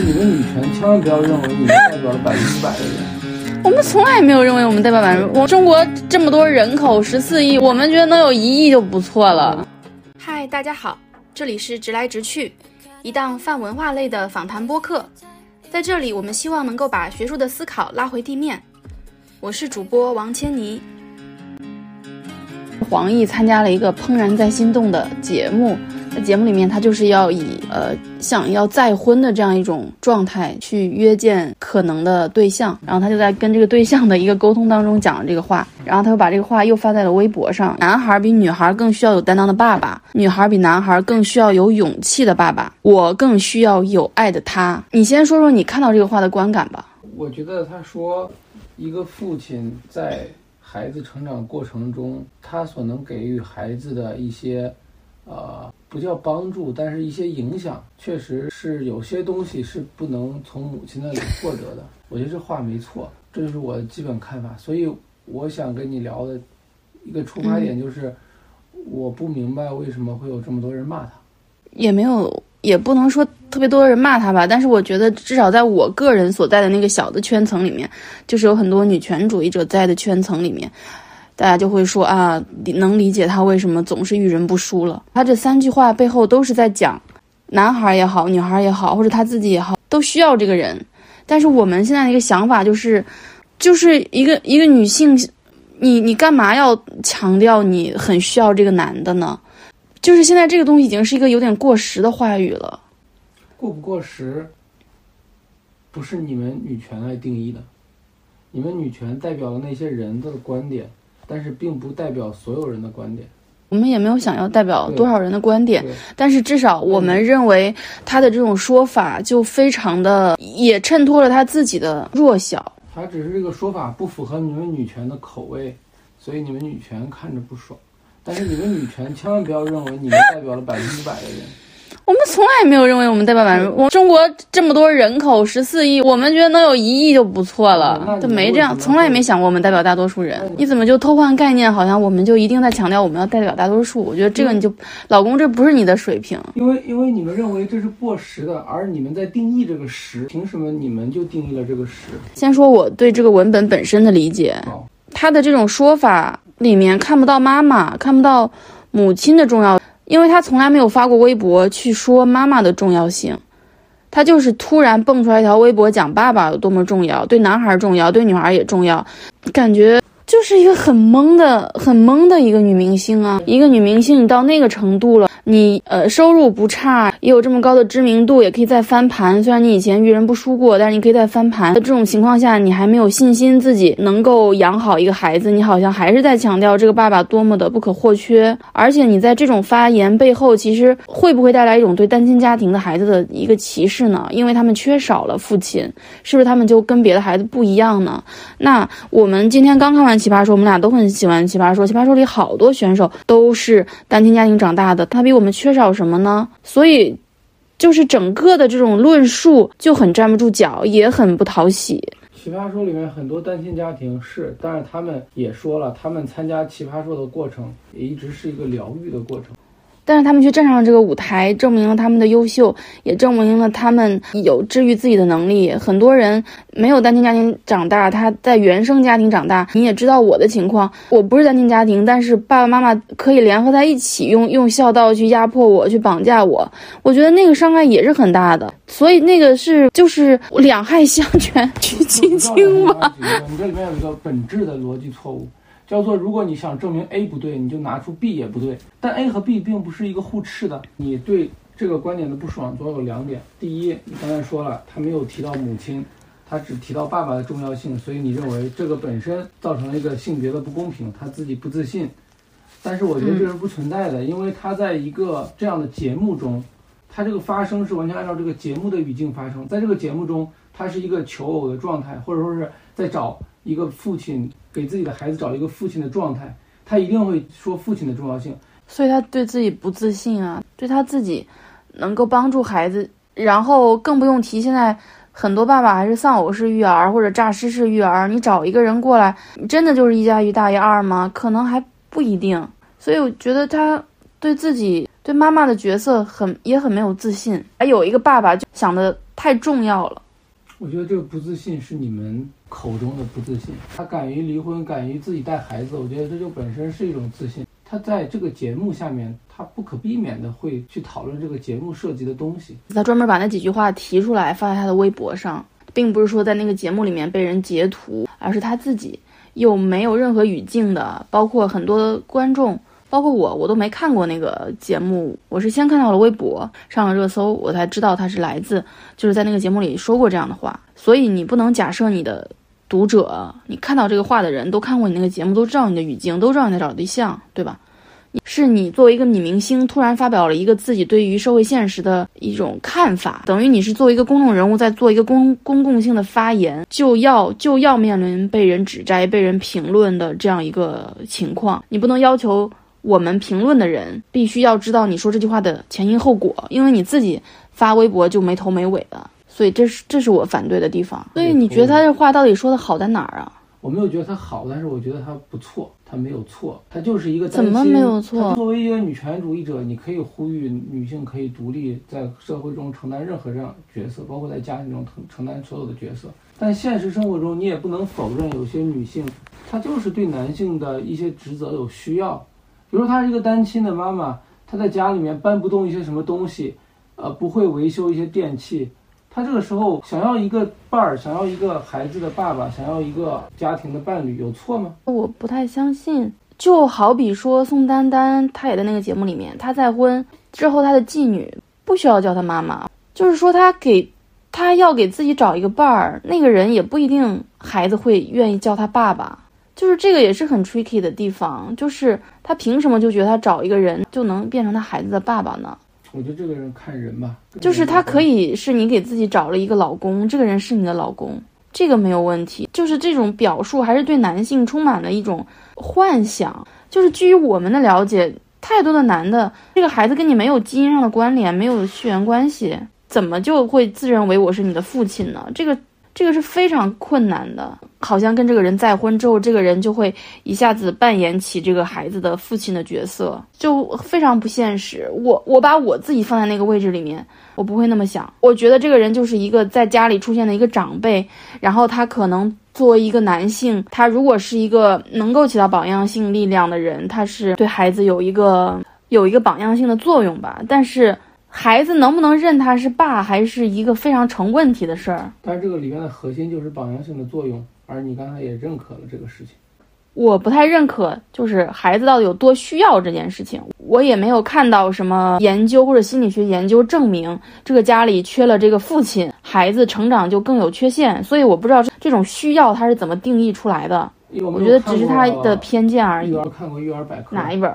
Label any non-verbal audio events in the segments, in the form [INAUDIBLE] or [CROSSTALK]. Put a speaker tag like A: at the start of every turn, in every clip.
A: 你们女权千万不要认为你们代表了百分之百的人。
B: 我们从来没有认为我们代表百分之。我中国这么多人口，十四亿，我们觉得能有一亿就不错了。
C: 嗨，大家好，这里是直来直去，一档泛文化类的访谈播客。在这里，我们希望能够把学术的思考拉回地面。我是主播王千妮。
B: 黄奕参加了一个《怦然在心动》的节目。在节目里面，他就是要以呃想要再婚的这样一种状态去约见可能的对象，然后他就在跟这个对象的一个沟通当中讲了这个话，然后他又把这个话又发在了微博上。男孩比女孩更需要有担当的爸爸，女孩比男孩更需要有勇气的爸爸，我更需要有爱的他。你先说说你看到这个话的观感吧。
A: 我觉得他说，一个父亲在孩子成长过程中，他所能给予孩子的一些。呃，不叫帮助，但是一些影响，确实是有些东西是不能从母亲那里获得的。我觉得这话没错，这就是我的基本看法。所以我想跟你聊的一个出发点就是，我不明白为什么会有这么多人骂他，
B: 也没有，也不能说特别多人骂他吧。但是我觉得，至少在我个人所在的那个小的圈层里面，就是有很多女权主义者在的圈层里面。大家就会说啊，能理解他为什么总是遇人不淑了。他这三句话背后都是在讲，男孩也好，女孩也好，或者他自己也好，都需要这个人。但是我们现在的一个想法就是，就是一个一个女性，你你干嘛要强调你很需要这个男的呢？就是现在这个东西已经是一个有点过时的话语了。
A: 过不过时，不是你们女权来定义的，你们女权代表了那些人的观点。但是并不代表所有人的观点，
B: 我们也没有想要代表多少人的观点，但是至少我们认为他的这种说法就非常的也衬托了他自己的弱小。
A: 他只是这个说法不符合你们女权的口味，所以你们女权看着不爽。但是你们女权千万不要认为你们代表了百分之百的人。
B: 我们从来没有认为我们代表百分之，我中国这么多人口十四亿，我们觉得能有一亿就不错了，就没这样，从来也没想过我们代表大多数人。你怎么就偷换概念？好像我们就一定在强调我们要代表大多数。我觉得这个你就，老公这不是你的水平，
A: 因为因为你们认为这是过时的，而你们在定义这个时，凭什么你们就定义了这个时？
B: 先说我对这个文本本身的理解，他的这种说法里面看不到妈妈，看不到母亲的重要。因为他从来没有发过微博去说妈妈的重要性，他就是突然蹦出来一条微博讲爸爸有多么重要，对男孩重要，对女孩也重要，感觉。就是一个很懵的、很懵的一个女明星啊！一个女明星，你到那个程度了，你呃收入不差，也有这么高的知名度，也可以再翻盘。虽然你以前遇人不淑过，但是你可以再翻盘。在这种情况下，你还没有信心自己能够养好一个孩子，你好像还是在强调这个爸爸多么的不可或缺。而且你在这种发言背后，其实会不会带来一种对单亲家庭的孩子的一个歧视呢？因为他们缺少了父亲，是不是他们就跟别的孩子不一样呢？那我们今天刚看完。奇葩说，我们俩都很喜欢奇葩说。奇葩说里好多选手都是单亲家庭长大的，他比我们缺少什么呢？所以，就是整个的这种论述就很站不住脚，也很不讨喜。
A: 奇葩说里面很多单亲家庭是，但是他们也说了，他们参加奇葩说的过程也一直是一个疗愈的过程。
B: 但是他们却站上了这个舞台，证明了他们的优秀，也证明了他们有治愈自己的能力。很多人没有单亲家庭长大，他在原生家庭长大。你也知道我的情况，我不是单亲家庭，但是爸爸妈妈可以联合在一起，用用孝道去压迫我，去绑架我。我觉得那个伤害也是很大的。所以那个是就是两害相权 [LAUGHS] 取其轻嘛。
A: 你这里面有一个本质的逻辑错误。叫做，如果你想证明 A 不对，你就拿出 B 也不对。但 A 和 B 并不是一个互斥的。你对这个观点的不爽，主要有两点。第一，你刚才说了，他没有提到母亲，他只提到爸爸的重要性，所以你认为这个本身造成了一个性别的不公平，他自己不自信。但是我觉得这是不存在的，因为他在一个这样的节目中，他这个发声是完全按照这个节目的语境发生。在这个节目中，他是一个求偶的状态，或者说是在找一个父亲。给自己的孩子找一个父亲的状态，他一定会说父亲的重要性，
B: 所以他对自己不自信啊，对他自己能够帮助孩子，然后更不用提现在很多爸爸还是丧偶式育儿或者诈尸式育儿，你找一个人过来，真的就是一加一大于二吗？可能还不一定，所以我觉得他对自己对妈妈的角色很也很没有自信，还有一个爸爸就想的。太重要了。
A: 我觉得这个不自信是你们口中的不自信。他敢于离婚，敢于自己带孩子，我觉得这就本身是一种自信。他在这个节目下面，他不可避免的会去讨论这个节目涉及的东西。
B: 他专门把那几句话提出来发在他的微博上，并不是说在那个节目里面被人截图，而是他自己又没有任何语境的，包括很多观众。包括我，我都没看过那个节目，我是先看到了微博上了热搜，我才知道他是来自，就是在那个节目里说过这样的话。所以你不能假设你的读者，你看到这个话的人都看过你那个节目，都知道你的语境，都知道你在找对象，对吧？是你作为一个女明星，突然发表了一个自己对于社会现实的一种看法，等于你是作为一个公众人物在做一个公公共性的发言，就要就要面临被人指摘、被人评论的这样一个情况，你不能要求。我们评论的人必须要知道你说这句话的前因后果，因为你自己发微博就没头没尾的，所以这是这是我反对的地方。所以你觉得他这话到底说的好在哪儿啊？
A: 我没有觉得他好，但是我觉得他不错，他没有错，他就是一个
B: 怎么没有错？
A: 作为一个女权主义者，你可以呼吁女性可以独立在社会中承担任何这样角色，包括在家庭中承承担所有的角色。但现实生活中，你也不能否认有些女性，她就是对男性的一些职责有需要。比如说她是一个单亲的妈妈，她在家里面搬不动一些什么东西，呃，不会维修一些电器，他这个时候想要一个伴儿，想要一个孩子的爸爸，想要一个家庭的伴侣，有错吗？
B: 我不太相信。就好比说宋丹丹她也在那个节目里面，她再婚之后，她的继女不需要叫她妈妈，就是说她给，她要给自己找一个伴儿，那个人也不一定孩子会愿意叫他爸爸。就是这个也是很 tricky 的地方，就是他凭什么就觉得他找一个人就能变成他孩子的爸爸呢？
A: 我觉得这个人看人吧，
B: 就是他可以是你给自己找了一个老公，这个人是你的老公，这个没有问题。就是这种表述还是对男性充满了一种幻想。就是基于我们的了解，太多的男的，这个孩子跟你没有基因上的关联，没有血缘关系，怎么就会自认为我是你的父亲呢？这个。这个是非常困难的，好像跟这个人再婚之后，这个人就会一下子扮演起这个孩子的父亲的角色，就非常不现实。我我把我自己放在那个位置里面，我不会那么想。我觉得这个人就是一个在家里出现的一个长辈，然后他可能作为一个男性，他如果是一个能够起到榜样性力量的人，他是对孩子有一个有一个榜样性的作用吧。但是。孩子能不能认他是爸，还是一个非常成问题的事儿。
A: 但是这个里面的核心就是榜样性的作用，而你刚才也认可了这个事情。
B: 我不太认可，就是孩子到底有多需要这件事情。我也没有看到什么研究或者心理学研究证明这个家里缺了这个父亲，孩子成长就更有缺陷。所以我不知道这种需要他是怎么定义出来的。我觉得只是他的偏见而已。
A: 育儿看过育儿百科
B: 哪一本？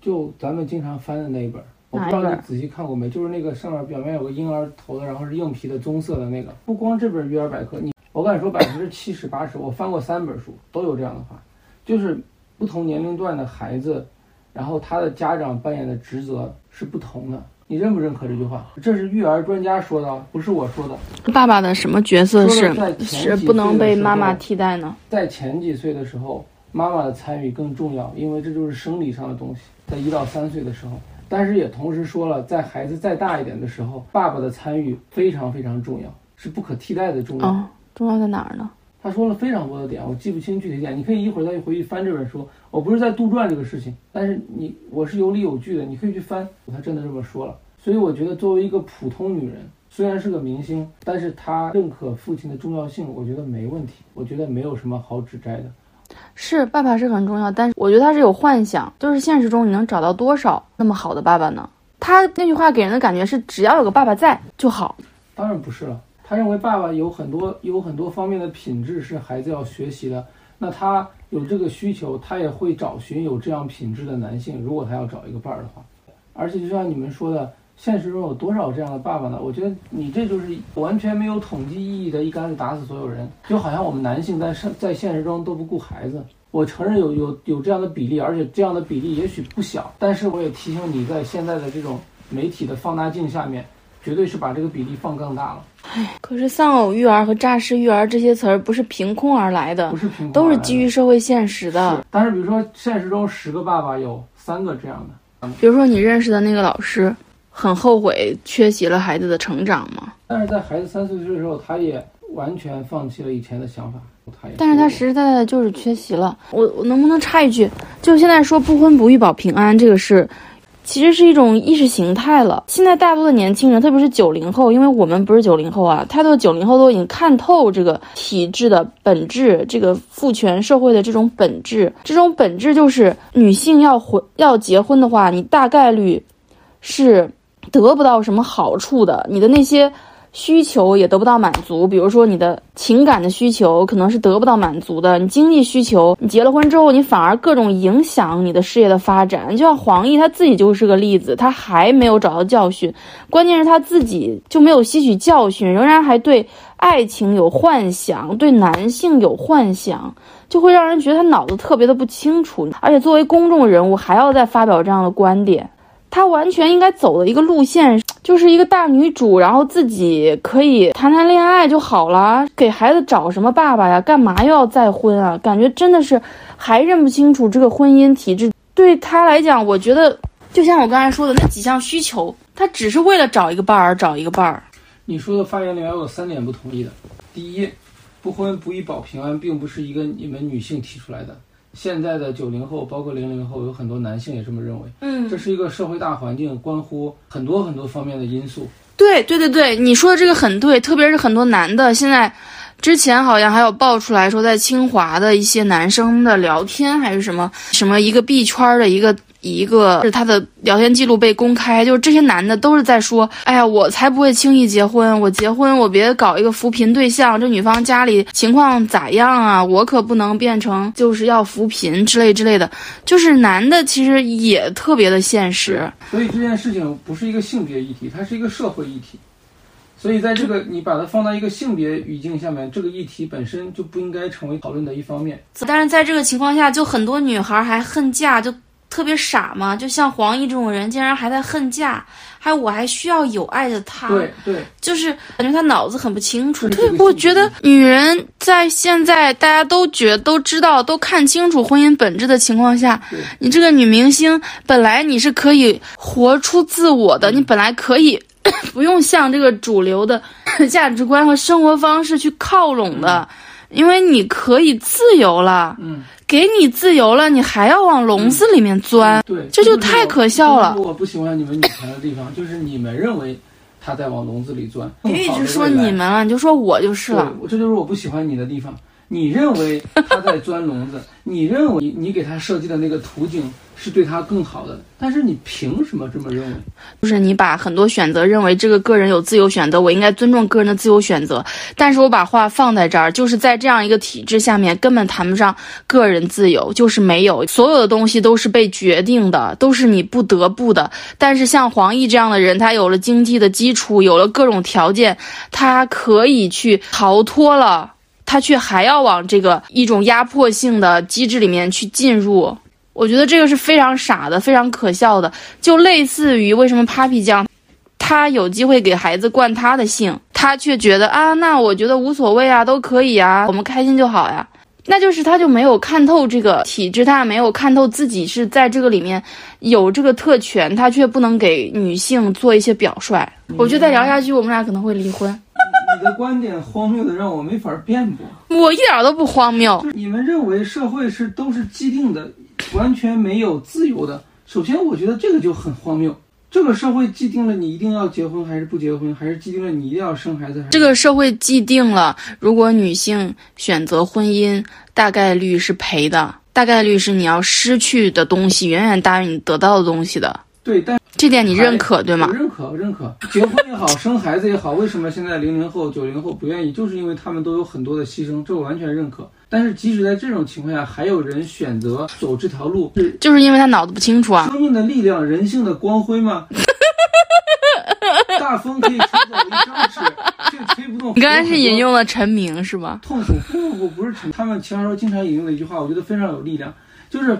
A: 就咱们经常翻的那一本。我不知道你仔细看过没，就是那个上面表面有个婴儿头的，然后是硬皮的棕色的那个。不光这本育儿百科，你我敢说百分之七十八十，我翻过三本书都有这样的话，就是不同年龄段的孩子，然后他的家长扮演的职责是不同的。你认不认可这句话？这是育儿专家说的，不是我说的。
B: 爸爸的什么角色是是不能被妈妈替代呢？
A: 在前几岁的时候，妈妈的参与更重要，因为这就是生理上的东西。在一到三岁的时候。但是也同时说了，在孩子再大一点的时候，爸爸的参与非常非常重要，是不可替代的重要。
B: 重要在哪儿呢？
A: 他说了非常多的点，我记不清具体点，你可以一会儿再回去翻这本书。我不是在杜撰这个事情，但是你我是有理有据的，你可以去翻。他真的这么说了，所以我觉得作为一个普通女人，虽然是个明星，但是她认可父亲的重要性，我觉得没问题，我觉得没有什么好指摘的。
B: 是爸爸是很重要，但是我觉得他是有幻想，就是现实中你能找到多少那么好的爸爸呢？他那句话给人的感觉是只要有个爸爸在就好。
A: 当然不是了，他认为爸爸有很多有很多方面的品质是孩子要学习的，那他有这个需求，他也会找寻有这样品质的男性，如果他要找一个伴儿的话。而且就像你们说的。现实中有多少这样的爸爸呢？我觉得你这就是完全没有统计意义的一竿子打死所有人，就好像我们男性在现在现实中都不顾孩子。我承认有有有这样的比例，而且这样的比例也许不小，但是我也提醒你，在现在的这种媒体的放大镜下面，绝对是把这个比例放更大了。
B: 唉，可是丧偶育儿和诈尸育儿这些词儿不是凭空而来的，
A: 不是凭空，
B: 都是基于社会现实的。
A: 但是比如说现实中十个爸爸有三个这样的，
B: 比如说你认识的那个老师。很后悔缺席了孩子的成长吗？
A: 但是在孩子三四岁的时候，他也完全放弃了以前的想法。他也，
B: 但是他实实在在的就是缺席了。我我能不能插一句？就现在说不婚不育保平安这个事。其实是一种意识形态了。现在大多的年轻人，特别是九零后，因为我们不是九零后啊，太多的九零后都已经看透这个体制的本质，这个父权社会的这种本质。这种本质就是女性要婚要结婚的话，你大概率是得不到什么好处的。你的那些。需求也得不到满足，比如说你的情感的需求可能是得不到满足的，你经济需求，你结了婚之后，你反而各种影响你的事业的发展。就像黄奕他自己就是个例子，他还没有找到教训，关键是他自己就没有吸取教训，仍然还对爱情有幻想，对男性有幻想，就会让人觉得他脑子特别的不清楚，而且作为公众人物还要再发表这样的观点。她完全应该走的一个路线，就是一个大女主，然后自己可以谈谈恋爱就好了，给孩子找什么爸爸呀？干嘛又要再婚啊？感觉真的是还认不清楚这个婚姻体制。对她来讲，我觉得就像我刚才说的那几项需求，她只是为了找一个伴儿而找一个伴儿。
A: 你说的发言里面有三点不同意的：第一，不婚不育保平安，并不是一个你们女性提出来的。现在的九零后，包括零零后，有很多男性也这么认为。嗯，这是一个社会大环境，关乎很多很多方面的因素。
B: 对对对对，你说的这个很对，特别是很多男的现在，之前好像还有爆出来说，在清华的一些男生的聊天还是什么什么一个币圈的一个。一个是他的聊天记录被公开，就是这些男的都是在说：“哎呀，我才不会轻易结婚，我结婚我别搞一个扶贫对象，这女方家里情况咋样啊？我可不能变成就是要扶贫之类之类的。”就是男的其实也特别的现实。
A: 所以这件事情不是一个性别议题，它是一个社会议题。所以在这个你把它放到一个性别语境下面，这个议题本身就不应该成为讨论的一方面。
B: 但是在这个情况下，就很多女孩还恨嫁就。特别傻嘛，就像黄奕这种人，竟然还在恨嫁，还有我还需要有爱的他，
A: 对对，
B: 就是感觉他脑子很不清楚。对，我觉得女人在现在大家都觉都知道都看清楚婚姻本质的情况下，你这个女明星本来你是可以活出自我的，你本来可以 [COUGHS] 不用向这个主流的 [COUGHS] 价值观和生活方式去靠拢的，因为你可以自由了。嗯。给你自由了，你还要往笼子里面钻，
A: 对，
B: 这就太可笑了。
A: 我不喜欢你们女权的地方，[LAUGHS] 就是你们认为他在往笼子里钻。
B: 别一直说你们了，你就说我就是了。
A: 这就是我不喜欢你的地方。你认为他在钻笼子，[LAUGHS] 你认为你给他设计的那个途径。是对他更好的，但是你凭什么这么认为？
B: 就是你把很多选择认为这个个人有自由选择，我应该尊重个人的自由选择。但是我把话放在这儿，就是在这样一个体制下面，根本谈不上个人自由，就是没有，所有的东西都是被决定的，都是你不得不的。但是像黄奕这样的人，他有了经济的基础，有了各种条件，他可以去逃脱了，他却还要往这个一种压迫性的机制里面去进入。我觉得这个是非常傻的，非常可笑的，就类似于为什么 Papi 酱，他有机会给孩子灌他的姓，他却觉得啊，那我觉得无所谓啊，都可以啊，我们开心就好呀。那就是他就没有看透这个体制，他也没有看透自己是在这个里面有这个特权，他却不能给女性做一些表率。我觉得再聊下去，我们俩可能会离婚。
A: 你的观点荒谬的让我没法辩驳。
B: 我一点都不荒谬。
A: 你们认为社会是都是既定的？完全没有自由的。首先，我觉得这个就很荒谬。这个社会既定了你一定要结婚还是不结婚，还是既定了你一定要生孩子？
B: 这个社会既定了，如果女性选择婚姻，大概率是赔的，大概率是你要失去的东西远远大于你得到的东西的。
A: 对，但
B: 这点你认可对吗？
A: 认可，认可。结婚也好，生孩子也好，为什么现在零零后、九零后不愿意？就是因为他们都有很多的牺牲，这我完全认可。但是即使在这种情况下，还有人选择走这条路，
B: 是就是因为他脑子不清楚啊。
A: 生命的力量，人性的光辉吗？[LAUGHS] 大风可以吹走一张纸，却吹不动。
B: 你刚才是引用了陈明是吧？
A: 痛苦不不不不是陈，他们奇葩说经常引用的一句话，我觉得非常有力量，就是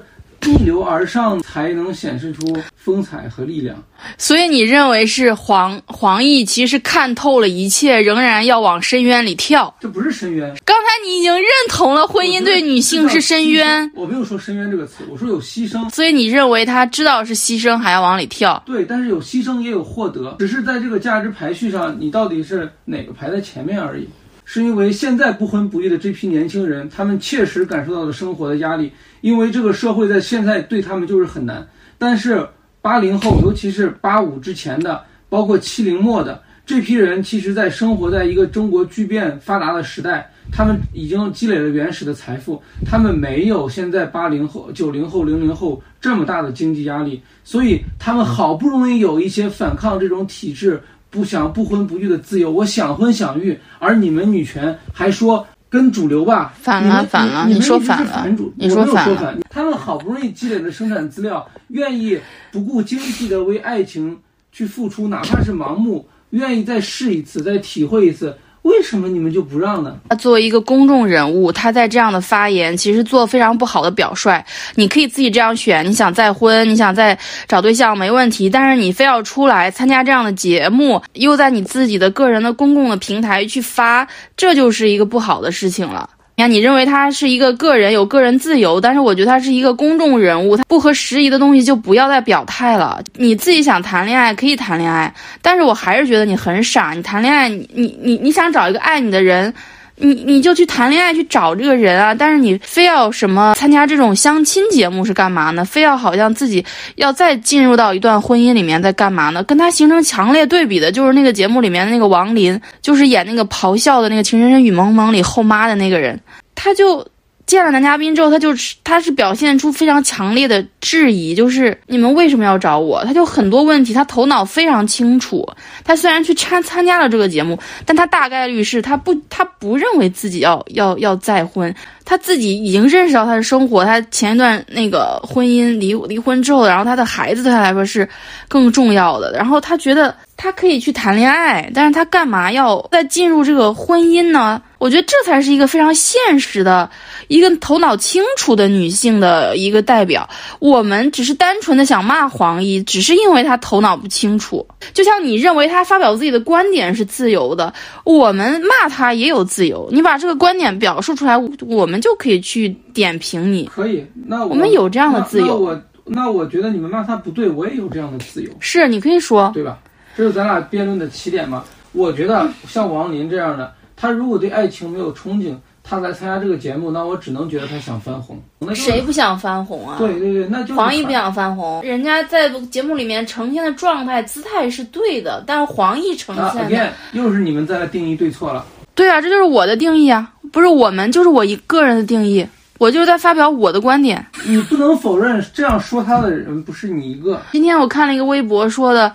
A: 逆流而上才能显示出风采和力量。
B: 所以你认为是黄黄奕其实看透了一切，仍然要往深渊里跳？
A: 这不是深渊。
B: 刚才你已经认同了婚姻对女性是深渊。
A: 我没有说深渊这个词，我说有牺牲。
B: 所以你认为他知道是牺牲还要往里跳？
A: 对，但是有牺牲也有获得，只是在这个价值排序上，你到底是哪个排在前面而已。是因为现在不婚不育的这批年轻人，他们切实感受到了生活的压力，因为这个社会在现在对他们就是很难。但是八零后，尤其是八五之前的，包括七零末的这批人，其实在生活在一个中国巨变发达的时代，他们已经积累了原始的财富，他们没有现在八零后、九零后、零零后这么大的经济压力，所以他们好不容易有一些反抗这种体制。不想不婚不育的自由，我想婚想育，而你们女权还说跟主流吧，
B: 反了反了，
A: 你
B: 说反了，
A: 你
B: 说
A: 反
B: 了，
A: 他们好不容易积累的生产资料，愿意不顾经济的为爱情去付出，哪怕是盲目，愿意再试一次，再体会一次。为什么你们就不让呢？
B: 他作为一个公众人物，他在这样的发言，其实做非常不好的表率。你可以自己这样选，你想再婚，你想再找对象没问题，但是你非要出来参加这样的节目，又在你自己的个人的公共的平台去发，这就是一个不好的事情了。你，认为他是一个个人有个人自由，但是我觉得他是一个公众人物，他不合时宜的东西就不要再表态了。你自己想谈恋爱可以谈恋爱，但是我还是觉得你很傻。你谈恋爱，你你你你想找一个爱你的人。你你就去谈恋爱去找这个人啊，但是你非要什么参加这种相亲节目是干嘛呢？非要好像自己要再进入到一段婚姻里面在干嘛呢？跟他形成强烈对比的就是那个节目里面的那个王林，就是演那个咆哮的那个《情深深雨蒙蒙》里后妈的那个人，他就。见了男嘉宾之后，他就是他是表现出非常强烈的质疑，就是你们为什么要找我？他就很多问题，他头脑非常清楚。他虽然去参参加了这个节目，但他大概率是他不他不认为自己要要要再婚。他自己已经认识到他的生活，他前一段那个婚姻离离婚之后，然后他的孩子对他来说是更重要的。然后他觉得他可以去谈恋爱，但是他干嘛要再进入这个婚姻呢？我觉得这才是一个非常现实的。一个头脑清楚的女性的一个代表，我们只是单纯的想骂黄奕，只是因为她头脑不清楚。就像你认为她发表自己的观点是自由的，我们骂她也有自由。你把这个观点表述出来，我们就可以去点评你。
A: 可以，那
B: 我们有这样的自由。
A: 那我那我觉得你们骂他不对，我也有这样的自由。
B: 是，你可以说，
A: 对吧？这是咱俩辩论的起点嘛？我觉得像王林这样的，他如果对爱情没有憧憬。他来参加这个节目，那我只能觉得他想翻红。
B: 谁不想翻红啊？
A: 对对对，那就
B: 黄奕不想翻红。人家在节目里面呈现的状态、姿态是对的，但是黄奕呈现的
A: 又是你们在定义对错了。
B: 对啊，这就是我的定义啊，不是我们，就是我一个人的定义。我就是在发表我的观点。
A: 你不能否认这样说他的人不是你一个。
B: 今天我看了一个微博说的，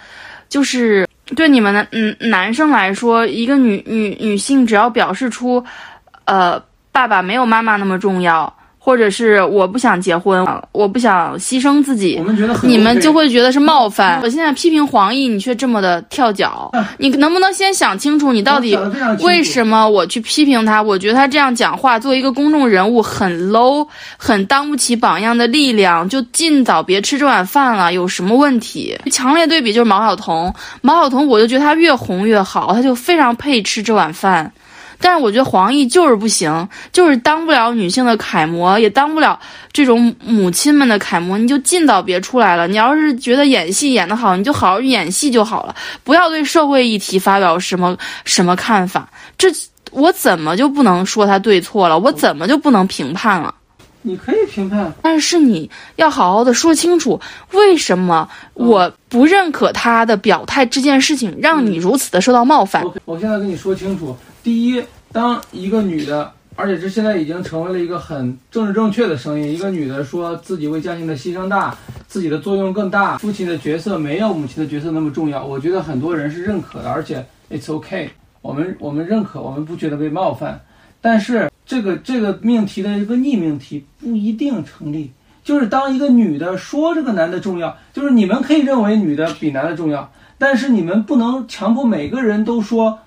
B: 就是对你们的嗯男生来说，一个女女女性只要表示出。呃，爸爸没有妈妈那么重要，或者是我不想结婚，我不想牺牲自己，你们就会觉得是冒犯。我现在批评黄奕，你却这么的跳脚，你能不能先想清楚，你到底为什么我去批评他？我觉得他这样讲话，作为一个公众人物很 low，很当不起榜样的力量，就尽早别吃这碗饭了。有什么问题？强烈对比就是毛晓彤，毛晓彤我就觉得她越红越好，她就非常配吃这碗饭。但是我觉得黄奕就是不行，就是当不了女性的楷模，也当不了这种母亲们的楷模。你就尽早别出来了。你要是觉得演戏演得好，你就好好演戏就好了，不要对社会议题发表什么什么看法。这我怎么就不能说他对错了？我怎么就不能评判了？
A: 你可以评判，
B: 但是你要好好的说清楚，为什么我不认可他的表态这件事情，让你如此的受到冒犯。
A: 我现在跟你说清楚。第一，当一个女的，而且这现在已经成为了一个很政治正确的声音，一个女的说自己为家庭的牺牲大，自己的作用更大，父亲的角色没有母亲的角色那么重要。我觉得很多人是认可的，而且 it's okay，我们我们认可，我们不觉得被冒犯。但是这个这个命题的一个逆命题不一定成立，就是当一个女的说这个男的重要，就是你们可以认为女的比男的重要，但是你们不能强迫每个人都说。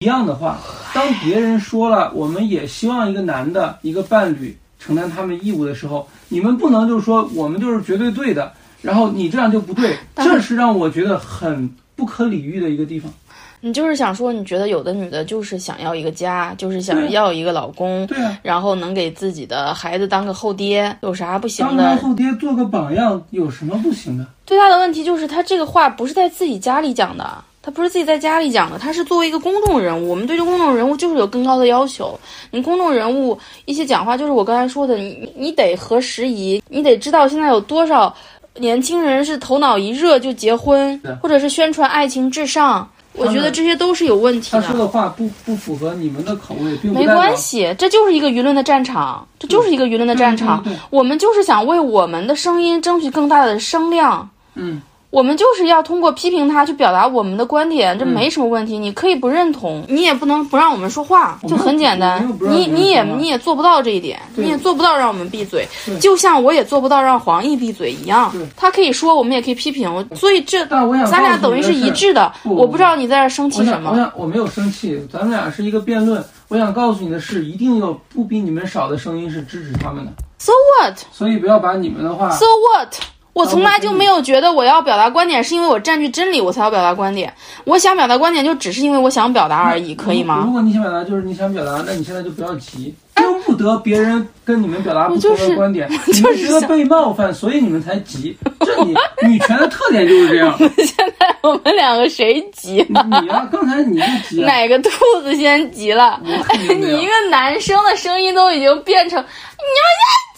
A: 一样的话，当别人说了，我们也希望一个男的一个伴侣承担他们义务的时候，你们不能就是说我们就是绝对对的，然后你这样就不对，这是让我觉得很不可理喻的一个地方。
B: 你就是想说，你觉得有的女的就是想要一个家，就是想要一个老公，
A: 对啊，
B: 然后能给自己的孩子当个后爹，有啥不行的
A: 当
B: 个？
A: 后爹做个榜样有什么不行的？
B: 最大的问题就是他这个话不是在自己家里讲的，他不是自己在家里讲的，他是作为一个公众人物，我们对这公众人物就是有更高的要求。你公众人物一些讲话，就是我刚才说的，你你得合时宜，你得知道现在有多少年轻人是头脑一热就结婚，或者是宣传爱情至上。我觉得这些都是有问题
A: 的。他说的话不不符合你们的口味，并没
B: 关系，这就是一个舆论的战场，这就是一个舆论的战场。我们就是想为我们的声音争取更大的声量。
A: 嗯。
B: 我们就是要通过批评他去表达我们的观点，这没什么问题。你可以不认同，你也不能不让我们说话，就很简单。你你也你也做不到这一点，你也做不到让我们闭嘴。就像我也做不到让黄奕闭嘴一样。他可以说，我们也可以批评。所以这咱俩等于是一致的。我不知道你在这生气什么。
A: 我想我没有生气，咱们俩是一个辩论。我想告诉你的是，一定有不比你们少的声音是支持他们的。
B: So what？
A: 所以不要把你们的话。
B: So what？我从来就没有觉得我要表达观点是因为我占据真理我才要表达观点。我想表达观点就只是因为我想表达而已，可以吗？
A: 如果你想表达就是你想表达，那你现在就不要急，由不得别人跟你们表达不同的观点，你们觉得被冒犯，所以你们才急。这你女权的特点就是这样。[LAUGHS]
B: 现在我们两个谁急
A: 了？你啊，刚才你就急。
B: 哪个兔子先急了？你一个男生的声音都已经变成你要先急。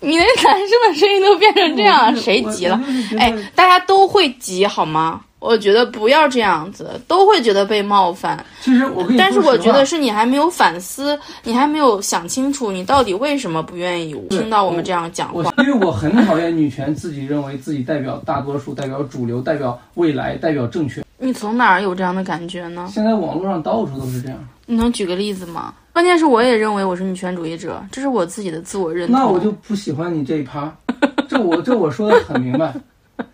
B: 你那男生的声音都变成这样，谁急了？哎，大家都会急好吗？我觉得不要这样子，都会觉得被冒犯。
A: 其实我，
B: 但是我觉得是你还没有反思，你还没有想清楚，你到底为什么不愿意听到我们这样讲话？
A: 因为我很讨厌女权自己认为自己代表大多数，代表主流，代表未来，代表正确。
B: 你从哪儿有这样的感觉呢？
A: 现在网络上到处都是这样。
B: 你能举个例子吗？关键是我也认为我是女权主义者，这是我自己的自我认同。
A: 那我就不喜欢你这一趴，[LAUGHS] 这我这我说的很明白。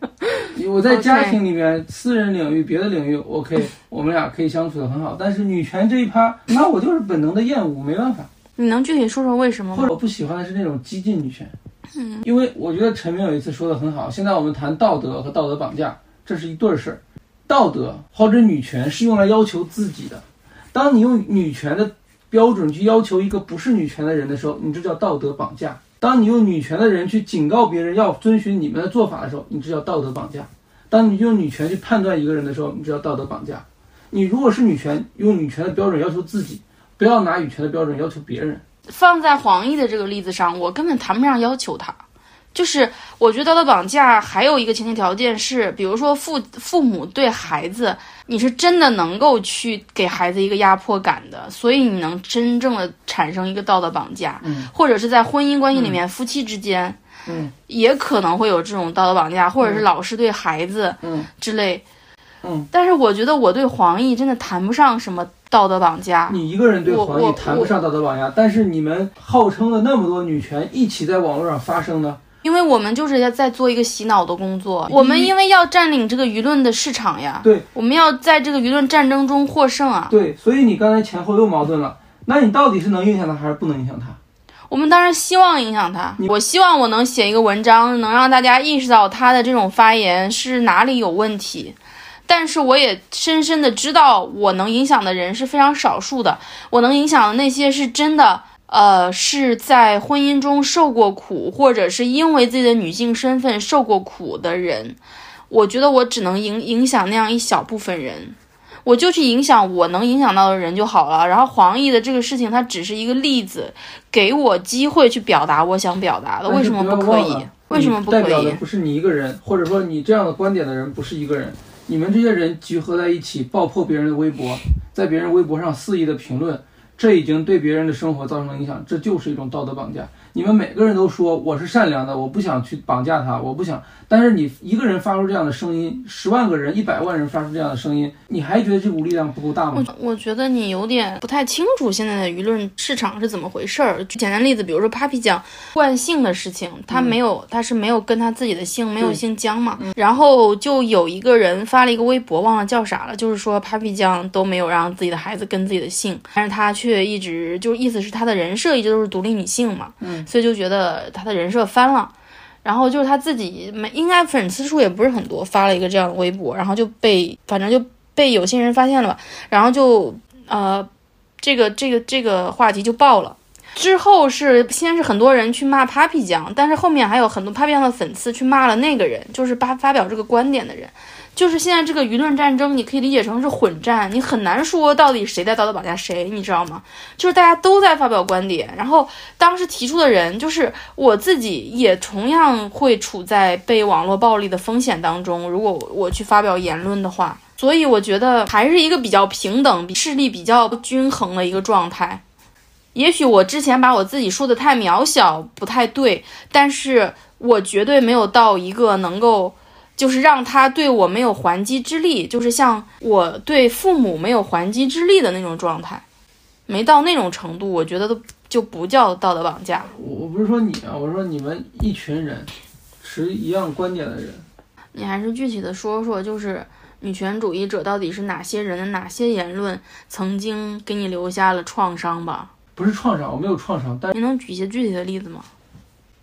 A: [LAUGHS] 我在家庭里面、私人领域、别的领域，OK，[LAUGHS] 我们俩可以相处的很好。但是女权这一趴，那我就是本能的厌恶，没办法。
B: 你能具体说说为什么吗？
A: 或者我不喜欢的是那种激进女权。嗯，因为我觉得陈明有一次说的很好。现在我们谈道德和道德绑架，这是一对儿事儿。道德或者女权是用来要求自己的。当你用女权的。标准去要求一个不是女权的人的时候，你这叫道德绑架；当你用女权的人去警告别人要遵循你们的做法的时候，你这叫道德绑架；当你用女权去判断一个人的时候，你这叫道德绑架。你如果是女权，用女权的标准要求自己，不要拿女权的标准要求别人。
B: 放在黄奕的这个例子上，我根本谈不上要求他。就是我觉得道德绑架还有一个前提条件是，比如说父父母对孩子，你是真的能够去给孩子一个压迫感的，所以你能真正的产生一个道德绑架，
A: 嗯，
B: 或者是在婚姻关系里面，夫妻之间，
A: 嗯，
B: 也可能会有这种道德绑架，或者是老师对孩子，
A: 嗯
B: 之类，
A: 嗯，
B: 但是我觉得我对黄奕真的谈不上什么道德绑架，
A: 你一个人对黄奕谈不上道德绑架，但是你们号称的那么多女权一起在网络上发声呢？
B: 因为我们就是要在做一个洗脑的工作，我们因为要占领这个舆论的市场呀，
A: 对，
B: 我们要在这个舆论战争中获胜啊，
A: 对，所以你刚才前后又矛盾了，那你到底是能影响他还是不能影响他？
B: 我们当然希望影响他，我希望我能写一个文章，能让大家意识到他的这种发言是哪里有问题，但是我也深深的知道，我能影响的人是非常少数的，我能影响的那些是真的。呃，是在婚姻中受过苦，或者是因为自己的女性身份受过苦的人，我觉得我只能影影响那样一小部分人，我就去影响我能影响到的人就好了。然后黄奕的这个事情，它只是一个例子，给我机会去表达我想表达的。为什么不可以？为什么不可以？
A: 代表的不是你一个人，或者说你这样的观点的人不是一个人，你们这些人集合在一起爆破别人的微博，在别人微博上肆意的评论。这已经对别人的生活造成了影响，这就是一种道德绑架。你们每个人都说我是善良的，我不想去绑架他，我不想。但是你一个人发出这样的声音，十万个人、一百万人发出这样的声音，你还觉得这股力量不够大吗？
B: 我我觉得你有点不太清楚现在的舆论市场是怎么回事儿。简单例子，比如说 Papi 酱惯性的事情，他没有，他是没有跟他自己的姓，没有姓姜嘛。然后就有一个人发了一个微博，忘了叫啥了，就是说 Papi 酱都没有让自己的孩子跟自己的姓，但是他却。一直就意思是他的人设一直都是独立女性嘛，
A: 嗯，
B: 所以就觉得他的人设翻了。然后就是他自己没应该粉丝数也不是很多，发了一个这样的微博，然后就被反正就被有些人发现了吧，然后就呃这个这个这个话题就爆了。之后是先是很多人去骂 Papi 酱，但是后面还有很多 Papi 酱的粉丝去骂了那个人，就是发发表这个观点的人。就是现在这个舆论战争，你可以理解成是混战，你很难说到底谁在道德绑架谁，你知道吗？就是大家都在发表观点，然后当时提出的人，就是我自己也同样会处在被网络暴力的风险当中。如果我去发表言论的话，所以我觉得还是一个比较平等、比势力比较均衡的一个状态。也许我之前把我自己说的太渺小，不太对，但是我绝对没有到一个能够。就是让他对我没有还击之力，就是像我对父母没有还击之力的那种状态，没到那种程度，我觉得都就不叫道德绑架。
A: 我我不是说你啊，我说你们一群人持一样观点的人，
B: 你还是具体的说说，就是女权主义者到底是哪些人的哪些言论曾经给你留下了创伤吧？
A: 不是创伤，我没有创伤，但
B: 你能举一些具体的例子吗？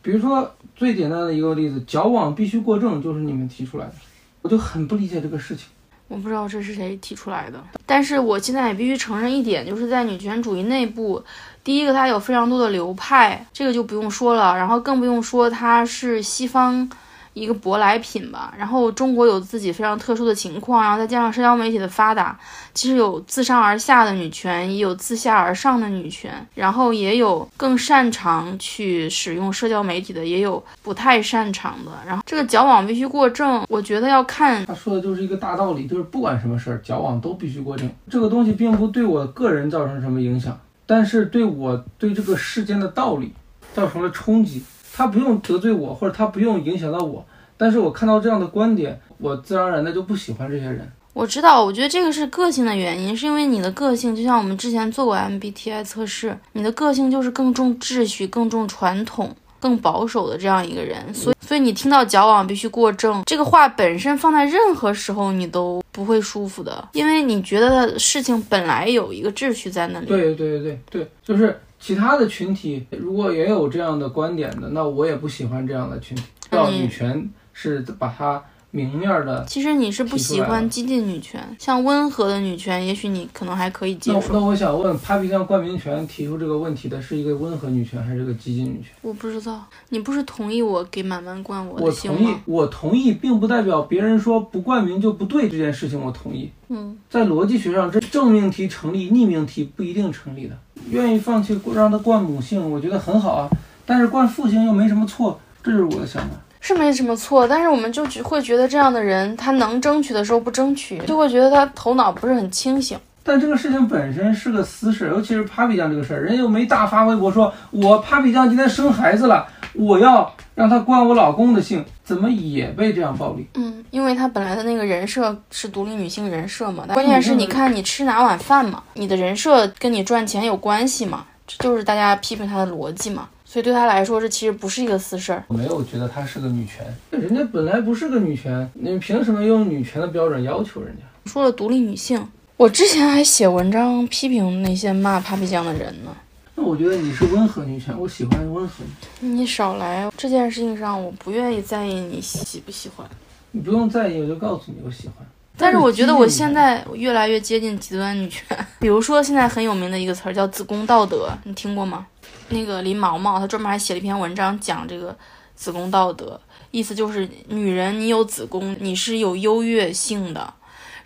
A: 比如说。最简单的一个例子，矫枉必须过正，就是你们提出来的，我就很不理解这个事情。
B: 我不知道这是谁提出来的，但是我现在也必须承认一点，就是在女权主义内部，第一个它有非常多的流派，这个就不用说了，然后更不用说它是西方。一个舶来品吧，然后中国有自己非常特殊的情况，然后再加上社交媒体的发达，其实有自上而下的女权，也有自下而上的女权，然后也有更擅长去使用社交媒体的，也有不太擅长的。然后这个矫枉必须过正，我觉得要看
A: 他说的就是一个大道理，就是不管什么事儿，矫枉都必须过正。这个东西并不对我个人造成什么影响，但是对我对这个世间的道理造成了冲击。他不用得罪我，或者他不用影响到我，但是我看到这样的观点，我自然而然的就不喜欢这些人。
B: 我知道，我觉得这个是个性的原因，是因为你的个性就像我们之前做过 MBTI 测试，你的个性就是更重秩序、更重传统、更保守的这样一个人，所以所以你听到矫枉必须过正这个话本身放在任何时候你都不会舒服的，因为你觉得事情本来有一个秩序在那里。
A: 对对对对对，就是。其他的群体如果也有这样的观点的，那我也不喜欢这样的群体。到女权是把它明面的。
B: 其实你是不喜欢激进女权，像温和的女权，也许你可能还可以接受。
A: 那那我想问，Papi 酱冠名权提出这个问题的是一个温和女权还是个激进女权？
B: 我不知道，你不是同意我给满满冠
A: 我的姓吗？我同意，我同意，并不代表别人说不冠名就不对这件事情，我同意。
B: 嗯，
A: 在逻辑学上，这正命题成立，逆命题不一定成立的。愿意放弃让他冠母姓，我觉得很好啊。但是冠父姓又没什么错，这就是我的想法。
B: 是没什么错，但是我们就只会觉得这样的人，他能争取的时候不争取，就会觉得他头脑不是很清醒。
A: 但这个事情本身是个私事，尤其是 Papi 酱这个事儿，人又没大发微博说，我 Papi 酱今天生孩子了，我要让他冠我老公的姓，怎么也被这样暴力？
B: 嗯，因为他本来的那个人设是独立女性人设嘛，关键是你看你吃哪碗饭嘛，你的人设跟你赚钱有关系嘛，这就是大家批评他的逻辑嘛，所以对他来说，这其实不是一个私事儿。
A: 我没有觉得她是个女权，人家本来不是个女权，你凭什么用女权的标准要求人家？
B: 说了独立女性。我之前还写文章批评那些骂 Papi 酱的人呢。
A: 那我觉得你是温和女权，我喜欢温和。
B: 你少来，这件事情上我不愿意在意你喜不喜欢。
A: 你不用在意，我就告诉你我喜欢。
B: 但是我觉得我现在越来越接近极端女权。[LAUGHS] 比如说现在很有名的一个词儿叫子宫道德，你听过吗？那个林毛毛他专门还写了一篇文章讲这个子宫道德，意思就是女人你有子宫，你是有优越性的。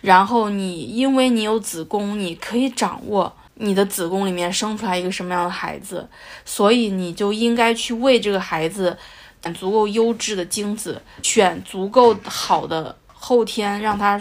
B: 然后你因为你有子宫，你可以掌握你的子宫里面生出来一个什么样的孩子，所以你就应该去为这个孩子选足够优质的精子，选足够好的后天让他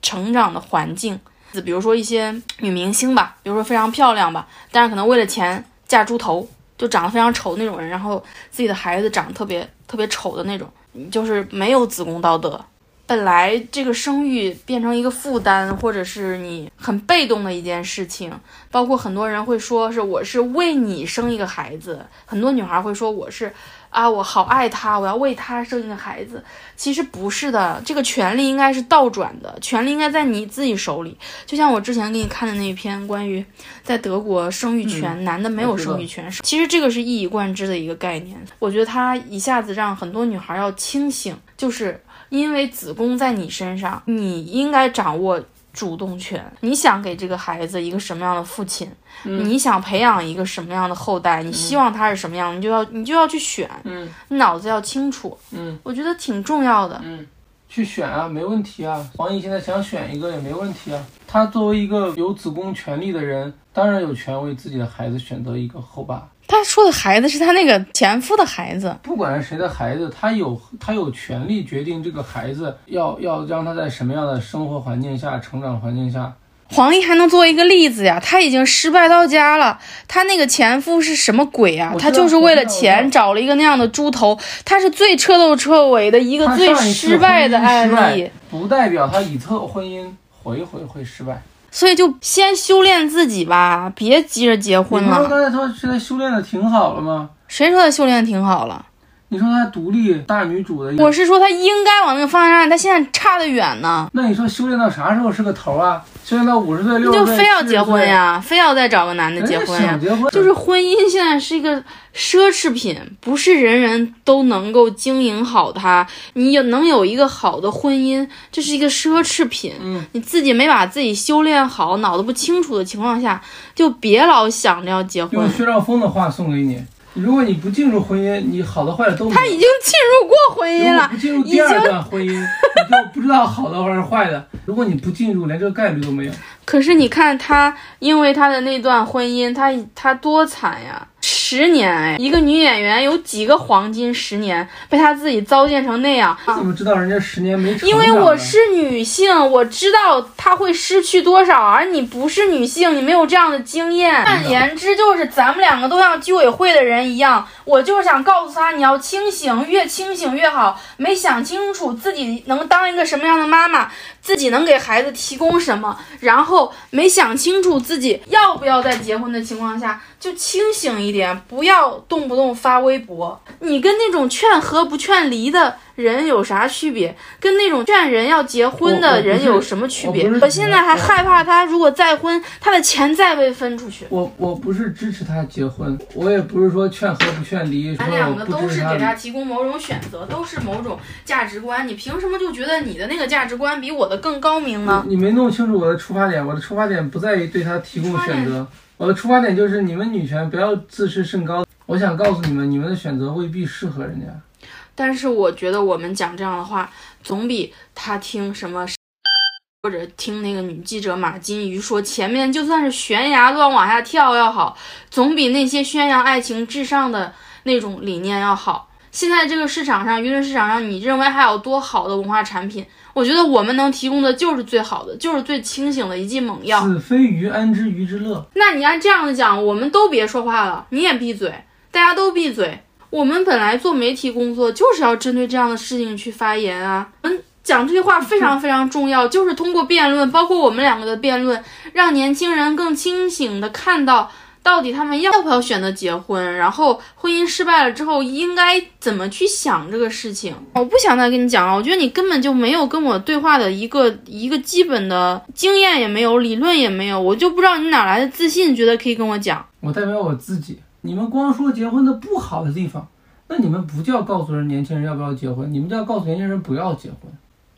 B: 成长的环境。比如说一些女明星吧，比如说非常漂亮吧，但是可能为了钱嫁猪头，就长得非常丑那种人，然后自己的孩子长得特别特别丑的那种，就是没有子宫道德。本来这个生育变成一个负担，或者是你很被动的一件事情，包括很多人会说是我是为你生一个孩子，很多女孩会说我是。啊，我好爱他，我要为他生一个孩子。其实不是的，这个权利应该是倒转的，权利应该在你自己手里。就像我之前给你看的那一篇关于在德国生育权，男的没有生育权。其实这个是一以贯之的一个概念。我觉得他一下子让很多女孩要清醒，就是因为子宫在你身上，你应该掌握。主动权，你想给这个孩子一个什么样的父亲？你想培养一个什么样的后代？你希望他是什么样？你就要你就要去选。
A: 嗯，
B: 你脑子要清楚。
A: 嗯，
B: 我觉得挺重要的。
A: 嗯，去选啊，没问题啊。黄奕现在想选一个也没问题啊。他作为一个有子宫权利的人，当然有权为自己的孩子选择一个后爸。
B: 他说的孩子是他那个前夫的孩子，
A: 不管是谁的孩子，他有他有权利决定这个孩子要要让他在什么样的生活环境下成长环境下。
B: 黄奕还能作为一个例子呀？他已经失败到家了，他那个前夫是什么鬼啊？他就是为了钱找了一个那样的猪头，他是最彻头彻尾的一个最失败的案例，
A: 不代表他以后婚姻回回会失败。
B: 所以就先修炼自己吧，别急着结婚了。
A: 你不是刚才说现在修炼的挺好了吗？
B: 谁说他修炼挺好了？
A: 你说她独立大女主的，
B: 我是说她应该往那个方向上，她现在差得远呢。
A: 那你说修炼到啥时候是个头啊？修炼到五十岁、六十
B: 岁，就非要结婚呀？非要再找个男的结婚呀？就是婚姻现在是一个奢侈品，不是人人都能够经营好它。你有能有一个好的婚姻，这是一个奢侈品。
A: 嗯，
B: 你自己没把自己修炼好，脑子不清楚的情况下，就别老想着要结婚。
A: 用薛兆丰的话送给你。如果你不进入婚姻，你好的坏的都
B: 他已经进入过婚姻了。
A: 不进入第二段婚姻，[LAUGHS] 你就不知道好的还是坏的。如果你不进入，连这个概率都没有。
B: 可是你看他，因为他的那段婚姻，他他多惨呀。十年哎，一个女演员有几个黄金十年被她自己糟践成那样？
A: 你怎么知道人家十年没
B: 因为我是女性，我知道她会失去多少，而你不是女性，你没有这样的经验。换言之，就是咱们两个都像居委会的人一样，我就是想告诉她，你要清醒，越清醒越好。没想清楚自己能当一个什么样的妈妈，自己能给孩子提供什么，然后没想清楚自己要不要在结婚的情况下。就清醒一点，不要动不动发微博。你跟那种劝和不劝离的人有啥区别？跟那种劝人要结婚的人有什么区别？
A: 我
B: 现在还害怕他如果再婚，他的钱再被分出去。
A: 我我不是支持他结婚，我也不是说劝和不劝离。
B: 咱两个都是给他提供某种选择，都是某种价值观。你凭什么就觉得你的那个价值观比我的更高明呢？
A: 你没弄清楚我的出发点，我的出发点不在于对他提供选择。我的出发点就是你们女权不要自视甚高。我想告诉你们，你们的选择未必适合人家。
B: 但是我觉得我们讲这样的话，总比他听什么，或者听那个女记者马金鱼说前面就算是悬崖乱往下跳要好，总比那些宣扬爱情至上的那种理念要好。现在这个市场上，舆论市场上，你认为还有多好的文化产品？我觉得我们能提供的就是最好的，就是最清醒的一剂猛药。
A: 子非鱼，安知鱼之乐？
B: 那你按这样的讲，我们都别说话了，你也闭嘴，大家都闭嘴。我们本来做媒体工作就是要针对这样的事情去发言啊。我们讲这些话非常非常重要，就是通过辩论，包括我们两个的辩论，让年轻人更清醒的看到。到底他们要不要选择结婚？然后婚姻失败了之后应该怎么去想这个事情？我不想再跟你讲了，我觉得你根本就没有跟我对话的一个一个基本的经验也没有，理论也没有，我就不知道你哪来的自信，觉得可以跟我讲。
A: 我代表我自己，你们光说结婚的不好的地方，那你们不叫告诉人年轻人要不要结婚，你们就要告诉年轻人不要结婚。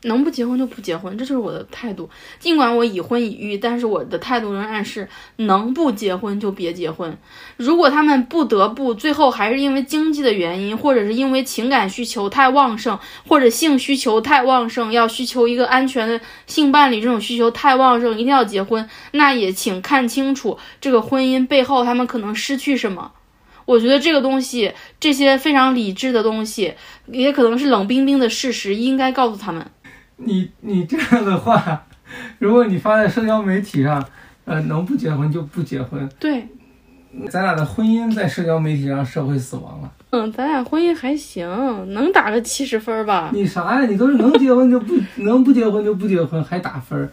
B: 能不结婚就不结婚，这就是我的态度。尽管我已婚已育，但是我的态度仍然是能不结婚就别结婚。如果他们不得不，最后还是因为经济的原因，或者是因为情感需求太旺盛，或者性需求太旺盛，要需求一个安全的性伴侣，这种需求太旺盛，一定要结婚，那也请看清楚这个婚姻背后他们可能失去什么。我觉得这个东西，这些非常理智的东西，也可能是冷冰冰的事实，应该告诉他们。
A: 你你这样的话，如果你发在社交媒体上，呃，能不结婚就不结婚。
B: 对，
A: 咱俩的婚姻在社交媒体上社会死亡了。
B: 嗯，咱俩婚姻还行，能打个七十分吧？
A: 你啥呀？你都是能结婚就不能不结婚就不结婚，还打分？